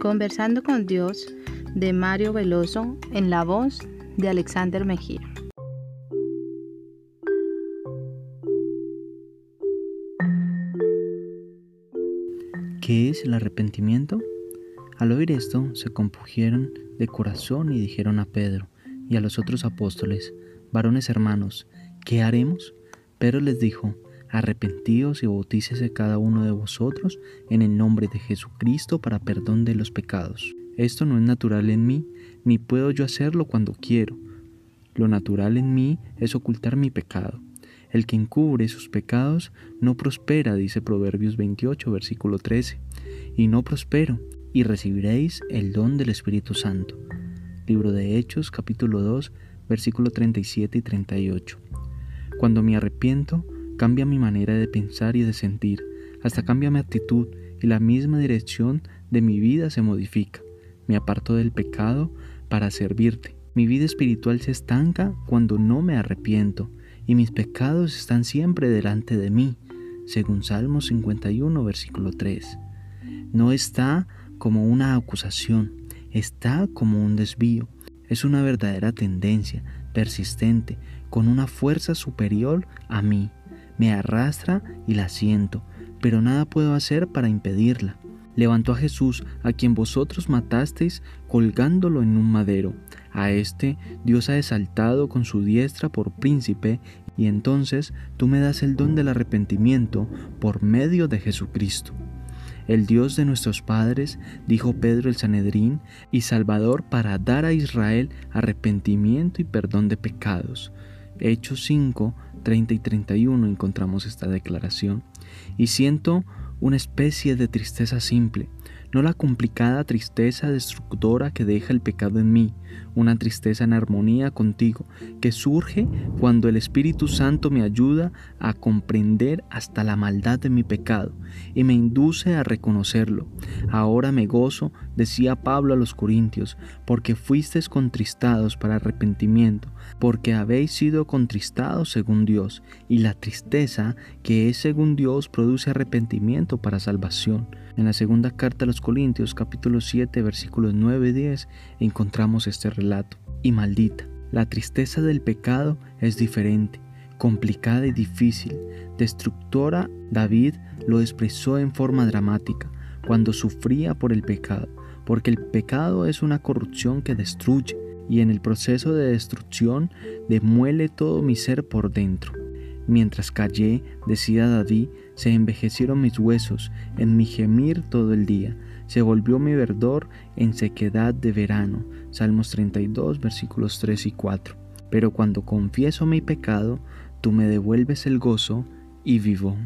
Conversando con Dios de Mario Veloso en la voz de Alexander Mejía. ¿Qué es el arrepentimiento? Al oír esto, se compugieron de corazón y dijeron a Pedro y a los otros apóstoles, varones hermanos, ¿qué haremos? Pedro les dijo, arrepentíos y bautícese cada uno de vosotros en el nombre de Jesucristo para perdón de los pecados. Esto no es natural en mí, ni puedo yo hacerlo cuando quiero. Lo natural en mí es ocultar mi pecado. El que encubre sus pecados no prospera, dice Proverbios 28, versículo 13. Y no prospero, y recibiréis el don del Espíritu Santo. Libro de Hechos, capítulo 2, versículo 37 y 38. Cuando me arrepiento, cambia mi manera de pensar y de sentir, hasta cambia mi actitud y la misma dirección de mi vida se modifica. Me aparto del pecado para servirte. Mi vida espiritual se estanca cuando no me arrepiento y mis pecados están siempre delante de mí, según Salmo 51, versículo 3. No está como una acusación, está como un desvío. Es una verdadera tendencia, persistente, con una fuerza superior a mí. Me arrastra y la siento, pero nada puedo hacer para impedirla. Levantó a Jesús, a quien vosotros matasteis, colgándolo en un madero. A este Dios ha exaltado con su diestra por príncipe, y entonces tú me das el don del arrepentimiento por medio de Jesucristo. El Dios de nuestros padres, dijo Pedro el Sanedrín, y Salvador para dar a Israel arrepentimiento y perdón de pecados. Hechos 5, 30 y 31 encontramos esta declaración. Y siento una especie de tristeza simple, no la complicada tristeza destructora que deja el pecado en mí, una tristeza en armonía contigo, que surge cuando el Espíritu Santo me ayuda a comprender hasta la maldad de mi pecado y me induce a reconocerlo. Ahora me gozo, decía Pablo a los Corintios, porque fuisteis contristados para arrepentimiento, porque habéis sido contristados según Dios, y la tristeza que es según Dios produce arrepentimiento para salvación. En la segunda carta a los Corintios capítulo 7 versículos 9 y 10 encontramos este Y maldita, la tristeza del pecado es diferente, complicada y difícil. Destructora, David lo expresó en forma dramática cuando sufría por el pecado, porque el pecado es una corrupción que destruye y en el proceso de destrucción demuele todo mi ser por dentro. Mientras callé, decía David, se envejecieron mis huesos en mi gemir todo el día. Se volvió mi verdor en sequedad de verano. Salmos 32, versículos 3 y 4. Pero cuando confieso mi pecado, tú me devuelves el gozo y vivo.